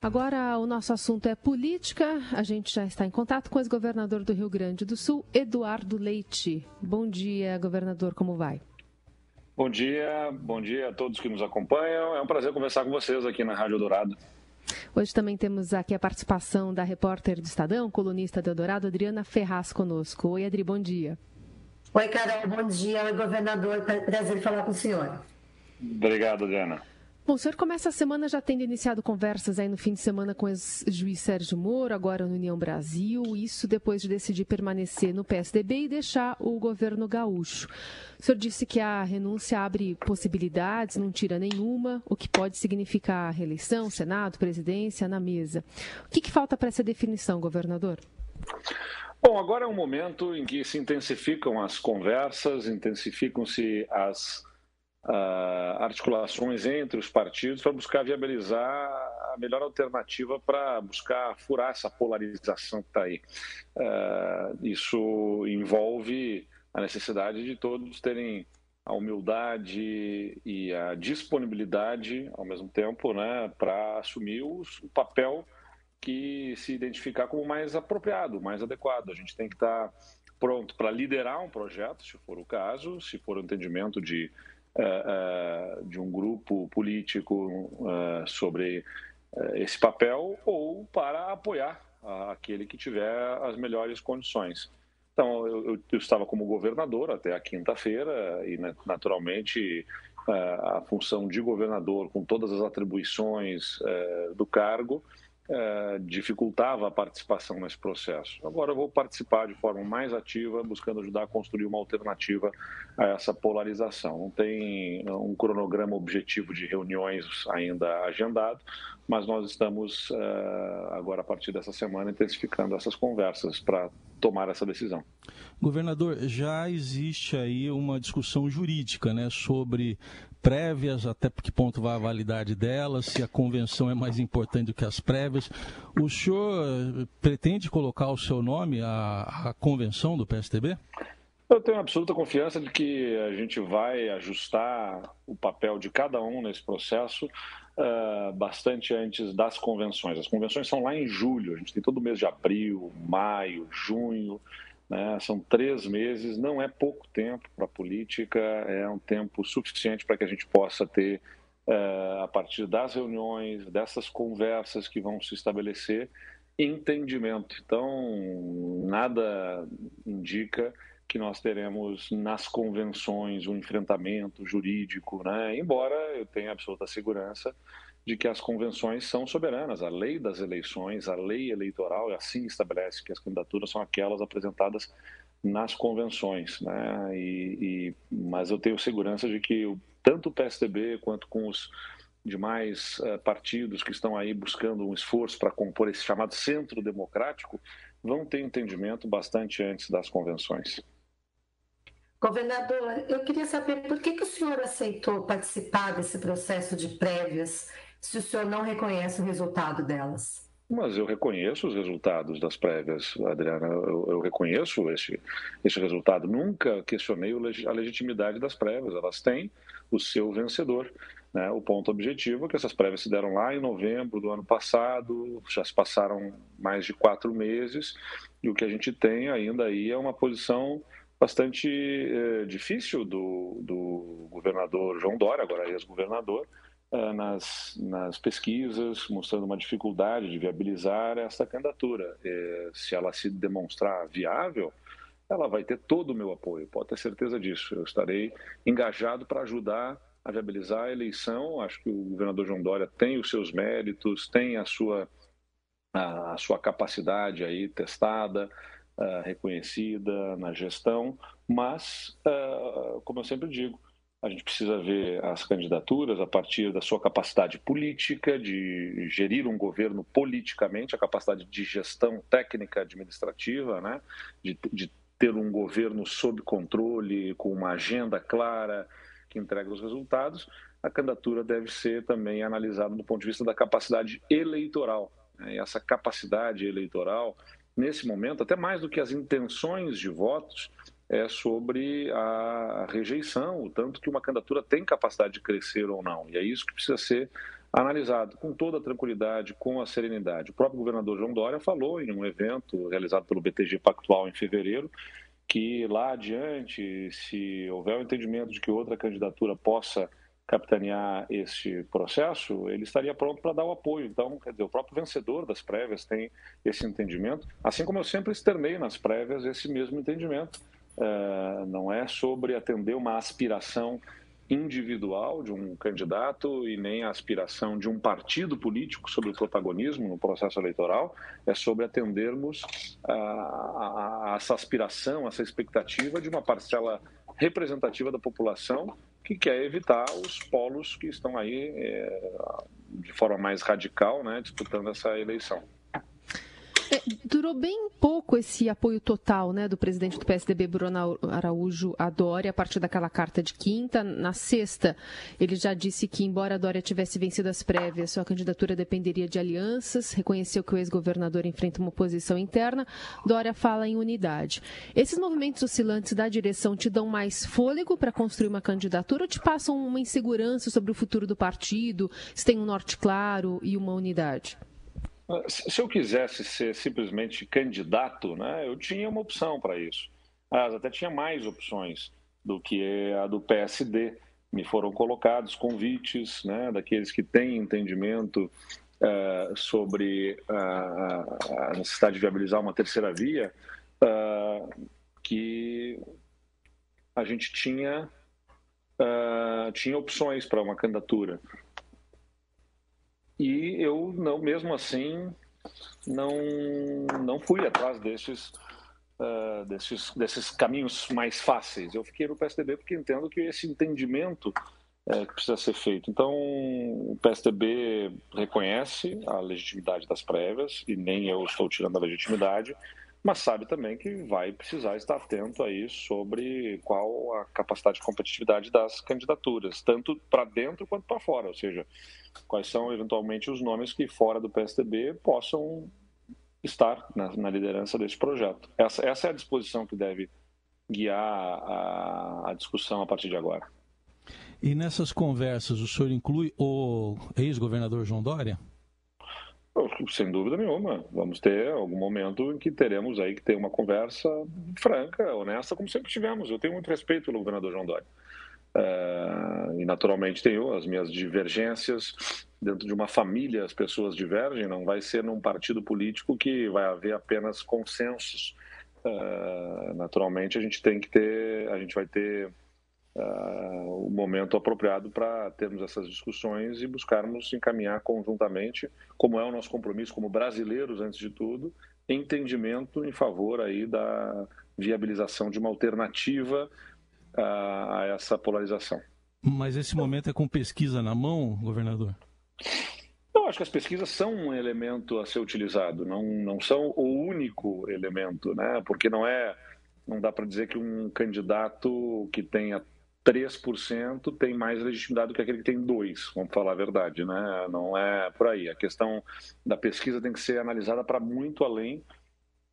Agora, o nosso assunto é política. A gente já está em contato com o ex-governador do Rio Grande do Sul, Eduardo Leite. Bom dia, governador, como vai? Bom dia, bom dia a todos que nos acompanham. É um prazer conversar com vocês aqui na Rádio Dourado. Hoje também temos aqui a participação da repórter do Estadão, colunista do Eldorado, Adriana Ferraz, conosco. Oi, Adri, bom dia. Oi, Carol, bom dia. Oi, governador. Prazer falar com o senhor. Obrigado, Adriana. Bom, o senhor começa a semana já tendo iniciado conversas aí no fim de semana com o juiz Sérgio Moro, agora no União Brasil, isso depois de decidir permanecer no PSDB e deixar o governo gaúcho. O senhor disse que a renúncia abre possibilidades, não tira nenhuma, o que pode significar reeleição, Senado, presidência na mesa. O que, que falta para essa definição, governador? Bom, agora é um momento em que se intensificam as conversas, intensificam-se as uh, articulações entre os partidos para buscar viabilizar a melhor alternativa para buscar furar essa polarização que está aí. Uh, isso envolve a necessidade de todos terem a humildade e a disponibilidade, ao mesmo tempo, né, para assumir os, o papel que se identificar como mais apropriado, mais adequado. A gente tem que estar tá pronto para liderar um projeto, se for o caso, se for o entendimento de uh, de um grupo político uh, sobre esse papel ou para apoiar aquele que tiver as melhores condições. Então, eu, eu estava como governador até a quinta-feira e, naturalmente, a função de governador, com todas as atribuições do cargo, é, dificultava a participação nesse processo. Agora eu vou participar de forma mais ativa, buscando ajudar a construir uma alternativa a essa polarização. Não tem um cronograma objetivo de reuniões ainda agendado, mas nós estamos é, agora, a partir dessa semana, intensificando essas conversas para tomar essa decisão. Governador, já existe aí uma discussão jurídica né, sobre prévias, até que ponto vai a validade delas, se a convenção é mais importante do que as prévias. O senhor pretende colocar o seu nome à, à convenção do PSDB? Eu tenho absoluta confiança de que a gente vai ajustar o papel de cada um nesse processo uh, bastante antes das convenções. As convenções são lá em julho, a gente tem todo o mês de abril, maio, junho. Né? São três meses, não é pouco tempo para a política, é um tempo suficiente para que a gente possa ter, uh, a partir das reuniões, dessas conversas que vão se estabelecer, entendimento. Então, nada indica que nós teremos nas convenções um enfrentamento jurídico, né? embora eu tenha absoluta segurança de que as convenções são soberanas. A lei das eleições, a lei eleitoral, assim estabelece que as candidaturas são aquelas apresentadas nas convenções. Né? E, e, mas eu tenho segurança de que tanto o PSDB quanto com os demais uh, partidos que estão aí buscando um esforço para compor esse chamado centro democrático vão ter entendimento bastante antes das convenções. Governador, eu queria saber por que, que o senhor aceitou participar desse processo de prévias se o senhor não reconhece o resultado delas? Mas eu reconheço os resultados das prévias, Adriana. Eu, eu reconheço esse, esse resultado. Nunca questionei a legitimidade das prévias. Elas têm o seu vencedor. Né? O ponto objetivo é que essas prévias se deram lá em novembro do ano passado, já se passaram mais de quatro meses, e o que a gente tem ainda aí é uma posição bastante eh, difícil do, do governador João Dória, agora ex-governador, nas, nas pesquisas, mostrando uma dificuldade de viabilizar essa candidatura. Eh, se ela se demonstrar viável, ela vai ter todo o meu apoio, pode ter certeza disso. Eu estarei engajado para ajudar a viabilizar a eleição. Acho que o governador João Dória tem os seus méritos, tem a sua, a, a sua capacidade aí testada, uh, reconhecida na gestão, mas, uh, como eu sempre digo, a gente precisa ver as candidaturas a partir da sua capacidade política, de gerir um governo politicamente, a capacidade de gestão técnica administrativa, né? de, de ter um governo sob controle, com uma agenda clara que entrega os resultados. A candidatura deve ser também analisada do ponto de vista da capacidade eleitoral. Né? E essa capacidade eleitoral, nesse momento, até mais do que as intenções de votos, é sobre a rejeição, o tanto que uma candidatura tem capacidade de crescer ou não. E é isso que precisa ser analisado com toda a tranquilidade, com a serenidade. O próprio governador João Dória falou em um evento realizado pelo BTG Pactual em fevereiro que lá adiante, se houver o um entendimento de que outra candidatura possa capitanear este processo, ele estaria pronto para dar o apoio. Então, quer dizer, o próprio vencedor das prévias tem esse entendimento, assim como eu sempre externei nas prévias esse mesmo entendimento. Uh, não é sobre atender uma aspiração individual de um candidato e nem a aspiração de um partido político sobre o protagonismo no processo eleitoral, é sobre atendermos a, a, a essa aspiração, essa expectativa de uma parcela representativa da população que quer evitar os polos que estão aí é, de forma mais radical né, disputando essa eleição. É, durou bem pouco esse apoio total né, do presidente do PSDB, Bruno Araújo, a Dória, a partir daquela carta de quinta. Na sexta, ele já disse que, embora a Dória tivesse vencido as prévias, sua candidatura dependeria de alianças, reconheceu que o ex-governador enfrenta uma oposição interna. Dória fala em unidade. Esses movimentos oscilantes da direção te dão mais fôlego para construir uma candidatura ou te passam uma insegurança sobre o futuro do partido, se tem um norte claro e uma unidade? Se eu quisesse ser simplesmente candidato, né, eu tinha uma opção para isso. Mas até tinha mais opções do que a do PSD. Me foram colocados convites né, daqueles que têm entendimento uh, sobre uh, a necessidade de viabilizar uma terceira via, uh, que a gente tinha, tinha opções para uma candidatura. E eu não, mesmo assim, não não fui atrás desses uh, desses desses caminhos mais fáceis. Eu fiquei no PSDB porque entendo que esse entendimento é, que precisa ser feito. Então, o PSDB reconhece a legitimidade das prévias e nem eu estou tirando a legitimidade, mas sabe também que vai precisar estar atento aí sobre qual a capacidade de competitividade das candidaturas, tanto para dentro quanto para fora, ou seja, quais são eventualmente os nomes que fora do PSDB possam estar na, na liderança desse projeto. Essa, essa, é a disposição que deve guiar a, a discussão a partir de agora. E nessas conversas, o senhor inclui o ex-governador João Dória? Sem dúvida nenhuma. Vamos ter algum momento em que teremos aí que ter uma conversa franca, honesta, como sempre tivemos. Eu tenho muito respeito pelo governador João Dória. Uh, e naturalmente tenho as minhas divergências dentro de uma família as pessoas divergem não vai ser num partido político que vai haver apenas consensos uh, naturalmente a gente tem que ter a gente vai ter uh, o momento apropriado para termos essas discussões e buscarmos encaminhar conjuntamente como é o nosso compromisso como brasileiros antes de tudo entendimento em favor aí da viabilização de uma alternativa a, a essa polarização. Mas esse momento é com pesquisa na mão, governador? Eu acho que as pesquisas são um elemento a ser utilizado, não, não são o único elemento, né? Porque não é, não dá para dizer que um candidato que tenha 3% tem mais legitimidade do que aquele que tem 2%, vamos falar a verdade, né? Não é por aí. A questão da pesquisa tem que ser analisada para muito além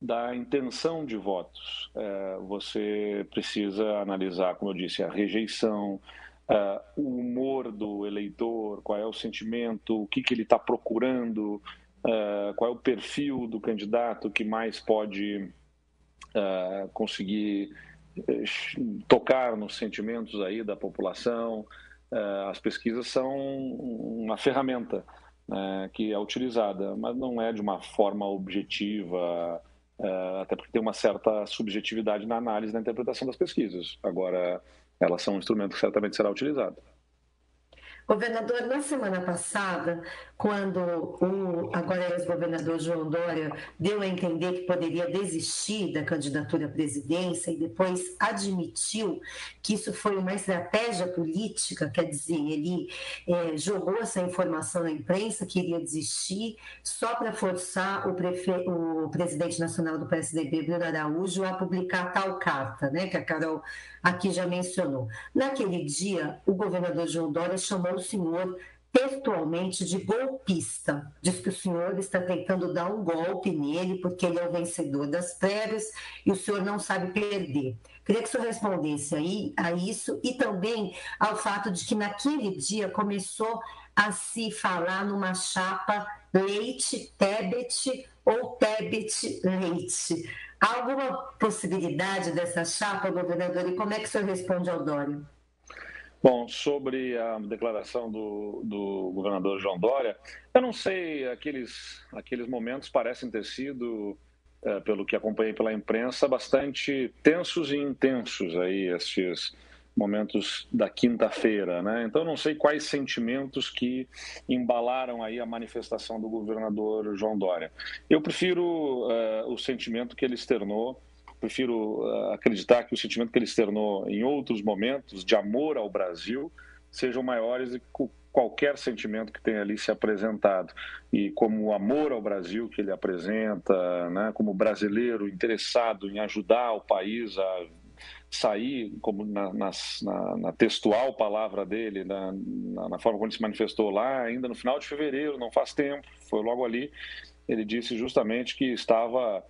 da intenção de votos. É, você precisa analisar, como eu disse, a rejeição, é, o humor do eleitor, qual é o sentimento, o que, que ele está procurando, é, qual é o perfil do candidato que mais pode é, conseguir tocar nos sentimentos aí da população. É, as pesquisas são uma ferramenta né, que é utilizada, mas não é de uma forma objetiva, Uh, até porque tem uma certa subjetividade na análise na interpretação das pesquisas. Agora, elas são um instrumento que certamente será utilizado. Governador, na semana passada, quando o agora ex-governador João Dória deu a entender que poderia desistir da candidatura à presidência e depois admitiu que isso foi uma estratégia política, quer dizer, ele é, jogou essa informação na imprensa que iria desistir só para forçar o, prefe... o presidente nacional do PSDB, Bruno Araújo, a publicar tal carta, né, que a Carol aqui já mencionou. Naquele dia, o governador João Dória chamou o senhor textualmente de golpista. Diz que o senhor está tentando dar um golpe nele porque ele é o vencedor das prévias e o senhor não sabe perder. Queria que o senhor respondesse aí a isso e também ao fato de que naquele dia começou a se falar numa chapa Leite-Tebet ou Tebet-Leite. Há alguma possibilidade dessa chapa, governador? E como é que o senhor responde ao Dória? Bom, sobre a declaração do, do, governador João Dória, eu não sei, aqueles, aqueles momentos parecem ter sido, é, pelo que acompanhei pela imprensa, bastante tensos e intensos aí, estes momentos da quinta-feira, né? Então não sei quais sentimentos que embalaram aí a manifestação do governador João Dória. Eu prefiro uh, o sentimento que ele externou, prefiro uh, acreditar que o sentimento que ele externou em outros momentos de amor ao Brasil sejam maiores do que qualquer sentimento que tenha ali se apresentado. E como o amor ao Brasil que ele apresenta, né, como brasileiro interessado em ajudar o país a sair, como na, na, na, textual palavra dele, na, na, forma como ele se manifestou lá, ainda no final de fevereiro, não faz tempo, foi logo ali, ele disse justamente que estava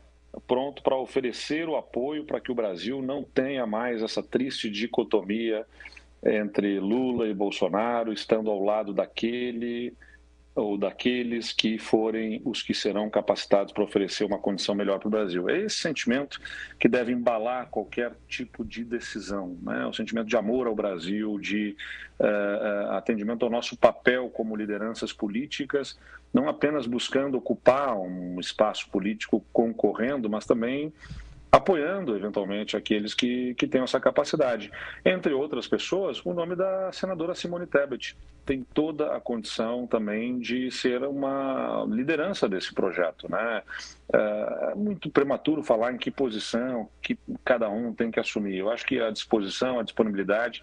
pronto para oferecer o apoio para que o Brasil não tenha mais essa triste dicotomia entre Lula e Bolsonaro, estando ao lado daquele ou daqueles que forem os que serão capacitados para oferecer uma condição melhor para o Brasil. É esse sentimento que deve embalar qualquer tipo de decisão, né? o sentimento de amor ao Brasil, de uh, atendimento ao nosso papel como lideranças políticas, não apenas buscando ocupar um espaço político concorrendo, mas também apoiando eventualmente aqueles que, que tenham essa capacidade. Entre outras pessoas, o nome da senadora Simone Tebet tem toda a condição também de ser uma liderança desse projeto. Né? É, é muito prematuro falar em que posição que cada um tem que assumir. Eu acho que a disposição, a disponibilidade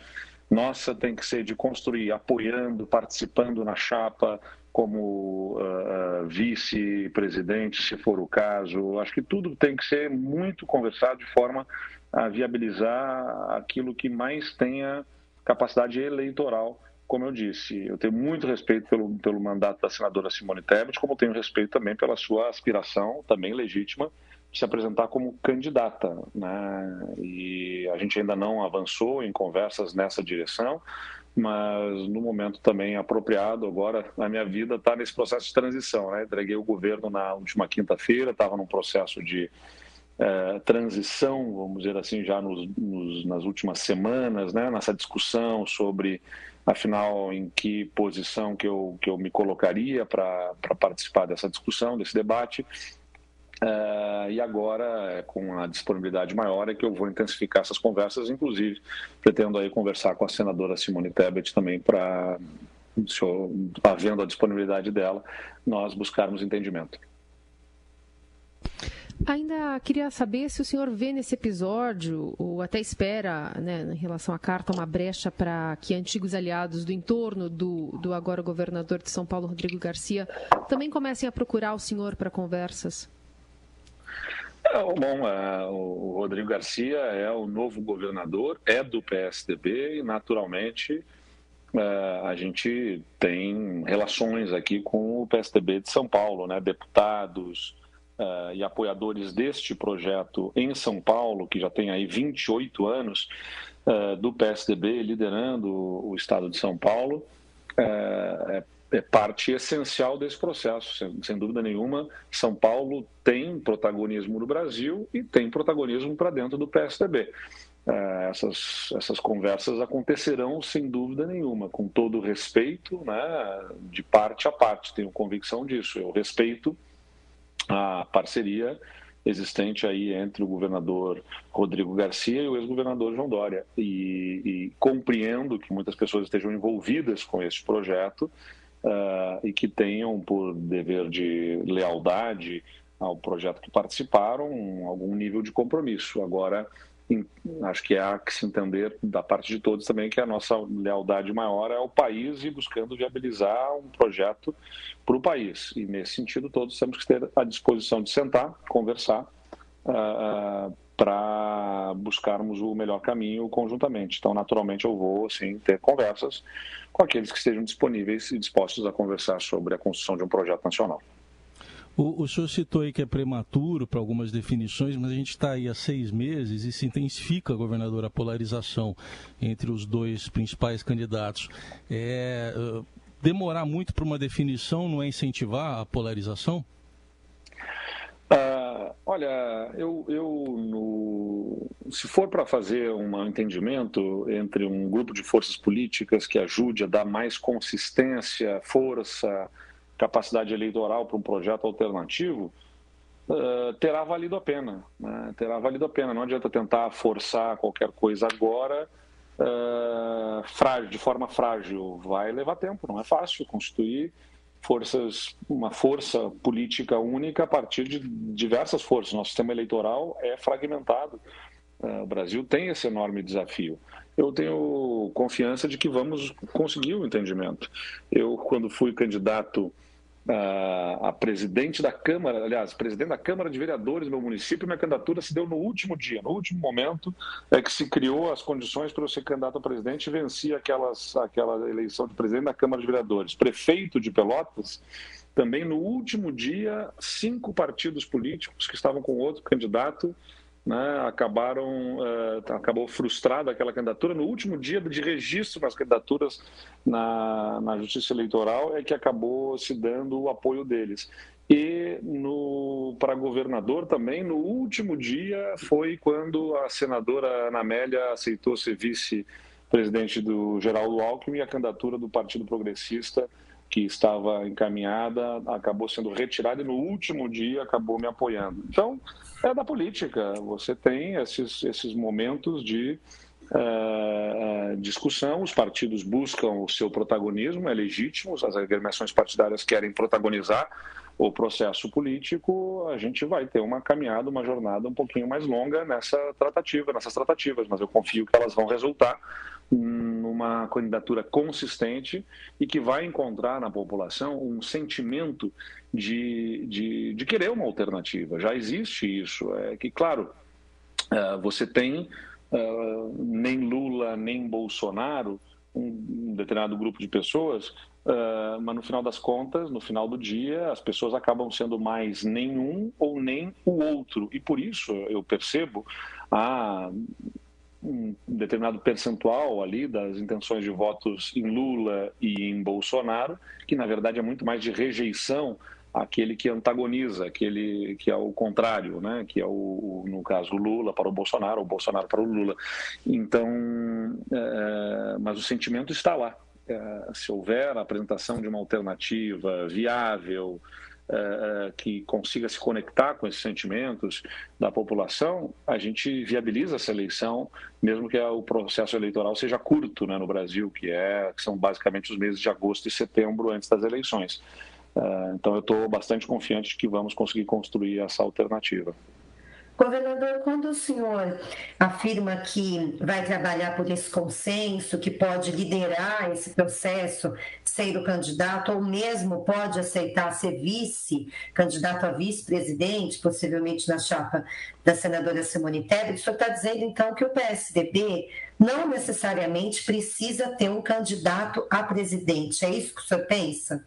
nossa tem que ser de construir, apoiando, participando na chapa, como uh, vice-presidente, se for o caso. Acho que tudo tem que ser muito conversado de forma a viabilizar aquilo que mais tenha capacidade eleitoral. Como eu disse, eu tenho muito respeito pelo, pelo mandato da senadora Simone Tebet, como tenho respeito também pela sua aspiração, também legítima, de se apresentar como candidata. Né? E a gente ainda não avançou em conversas nessa direção, mas no momento também apropriado. Agora, a minha vida está nesse processo de transição. Né? Entreguei o governo na última quinta-feira, estava num processo de é, transição, vamos dizer assim, já nos, nos, nas últimas semanas, né? nessa discussão sobre, afinal, em que posição que eu, que eu me colocaria para participar dessa discussão, desse debate. Uh, e agora, com a disponibilidade maior, é que eu vou intensificar essas conversas, inclusive pretendo aí conversar com a senadora Simone Tebet também para, havendo a disponibilidade dela, nós buscarmos entendimento. Ainda queria saber se o senhor vê nesse episódio, ou até espera, né, em relação à carta, uma brecha para que antigos aliados do entorno do, do agora governador de São Paulo, Rodrigo Garcia, também comecem a procurar o senhor para conversas. É, bom, é, o Rodrigo Garcia é o novo governador, é do PSDB e, naturalmente, é, a gente tem relações aqui com o PSDB de São Paulo, né? deputados e apoiadores deste projeto em São Paulo, que já tem aí 28 anos do PSDB liderando o estado de São Paulo. É, é parte essencial desse processo, sem, sem, dúvida nenhuma. São Paulo tem protagonismo no Brasil e tem protagonismo para dentro do PSDB. É, essas, essas conversas acontecerão sem dúvida nenhuma, com todo respeito, né, de parte a parte, tenho convicção disso. Eu respeito a parceria existente aí entre o governador Rodrigo Garcia e o ex-governador João Dória. E, e compreendo que muitas pessoas estejam envolvidas com este projeto, uh, e que tenham por dever de lealdade ao projeto que participaram algum nível de compromisso. Agora, acho que há que se entender da parte de todos também que a nossa lealdade maior é ao país e buscando viabilizar um projeto para o país. E nesse sentido, todos temos que ter a disposição de sentar, conversar, uh, para buscarmos o melhor caminho conjuntamente. Então, naturalmente, eu vou sim ter conversas com aqueles que estejam disponíveis e dispostos a conversar sobre a construção de um projeto nacional. O, o senhor citou aí que é prematuro para algumas definições, mas a gente está aí há seis meses e se intensifica, governador, a polarização entre os dois principais candidatos. É, demorar muito para uma definição não é incentivar a polarização? Olha, eu, eu no, se for para fazer um entendimento entre um grupo de forças políticas que ajude a dar mais consistência, força, capacidade eleitoral para um projeto alternativo, uh, terá valido a pena. Né? Terá valido a pena. Não adianta tentar forçar qualquer coisa agora uh, frágil, de forma frágil. Vai levar tempo, não é fácil constituir forças, uma força política única a partir de diversas forças. Nosso sistema eleitoral é fragmentado. Uh, o Brasil tem esse enorme desafio. Eu tenho confiança de que vamos conseguir o entendimento. Eu, quando fui candidato a, presidente da Câmara, aliás, presidente da Câmara de Vereadores do meu município, minha candidatura se deu no último dia, no último momento é que se criou as condições para eu ser candidato a presidente e venci aquelas, aquela eleição de presidente da Câmara de Vereadores. Prefeito de Pelotas, também no último dia, cinco partidos políticos que estavam com outro candidato né, acabaram uh, acabou frustrada aquela candidatura. No último dia de registro nas candidaturas na, na Justiça Eleitoral é que acabou se dando o apoio deles. E no para governador também no último dia foi quando a senadora Ana Amélia aceitou ser vice presidente do Geraldo Alckmin e a candidatura do Partido Progressista que estava encaminhada acabou sendo retirada e no último dia acabou me apoiando. Então, é da política. Você tem esses, esses momentos de uh, discussão, os partidos buscam o seu protagonismo, é legítimo, as agremiações partidárias querem protagonizar o processo político, a gente vai ter uma caminhada, uma jornada um pouquinho mais longa nessa tratativa, nessas tratativas, mas eu confio que elas vão resultar numa candidatura consistente e que vai encontrar na população um sentimento de, de, de querer uma alternativa. Já existe isso. É que, claro, é, você tem é, nem Lula nem Bolsonaro, um determinado grupo de pessoas, Uh, mas no final das contas, no final do dia, as pessoas acabam sendo mais nenhum ou nem o outro. E por isso eu percebo a um determinado percentual ali das intenções de votos em Lula e em Bolsonaro, que na verdade é muito mais de rejeição àquele que antagoniza, aquele que é o contrário, né? que é o, no caso, o Lula para o Bolsonaro, o Bolsonaro para o Lula. Então, é, mas o sentimento está lá. É, se houver a apresentação de uma alternativa viável, que consiga se conectar com esses sentimentos da população, a gente viabiliza essa eleição, mesmo que o processo eleitoral seja curto né, no Brasil, que, é, que são basicamente os meses de agosto e setembro antes das eleições. É, então, eu estou bastante confiante de que vamos conseguir construir essa alternativa. Governador, quando o senhor afirma que vai trabalhar por esse consenso, que pode liderar esse processo, ser o candidato, ou mesmo pode aceitar ser vice, candidato a vice-presidente, possivelmente na chapa da senadora Simone Tebet, o senhor está dizendo então que o PSDB não necessariamente precisa ter um candidato a presidente. É isso que o senhor pensa?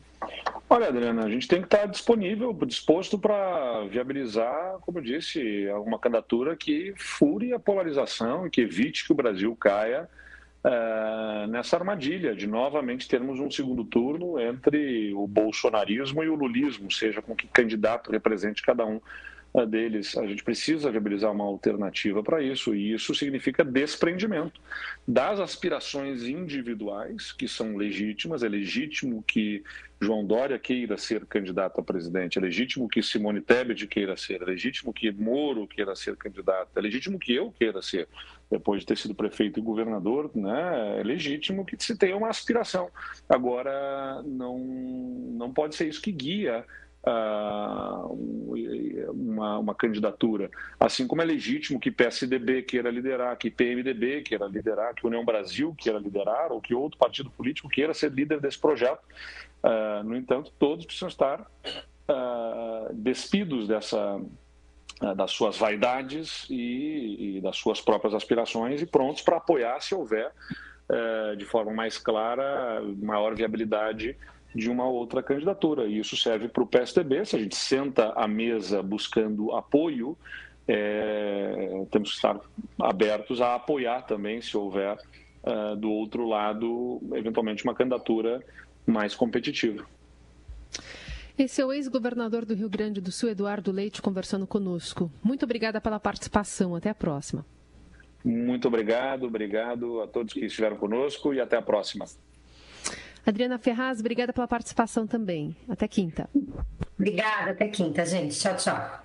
Olha, Adriana, a gente tem que estar disponível, disposto para viabilizar, como eu disse, uma candidatura que fure a polarização e que evite que o Brasil caia uh, nessa armadilha de novamente termos um segundo turno entre o bolsonarismo e o lulismo, seja com que candidato represente cada um deles. A gente precisa viabilizar uma alternativa para isso, e isso significa desprendimento das aspirações individuais, que são legítimas. É legítimo que João Dória queira ser candidato a presidente, é legítimo que Simone Tebet queira ser, é legítimo que Moro queira ser candidato, é legítimo que eu queira ser, depois de ter sido prefeito e governador, né? é legítimo que se tenha uma aspiração. Agora, não, não pode ser isso que guia uma, uma, candidatura. Assim como é legítimo que PSDB queira liderar, que PMDB queira liderar, que União Brasil queira liderar, ou que outro partido político queira ser líder desse projeto. Uh, no entanto, todos precisam estar uh, despidos dessa, das suas vaidades e, e, das suas próprias aspirações e prontos para apoiar se houver, de forma mais clara, maior viabilidade de uma outra candidatura. E isso serve para o PSDB, se a gente senta à mesa buscando apoio, é, temos que estar abertos a apoiar também, se houver uh, do outro lado, eventualmente, uma candidatura mais competitiva. Esse é o ex-governador do Rio Grande do Sul, Eduardo Leite, conversando conosco. Muito obrigada pela participação. Até a próxima. Muito obrigado, obrigado a todos que estiveram conosco e até a próxima. Adriana Ferraz, obrigada pela participação também. Até quinta. Obrigada, até quinta, gente. Tchau, tchau.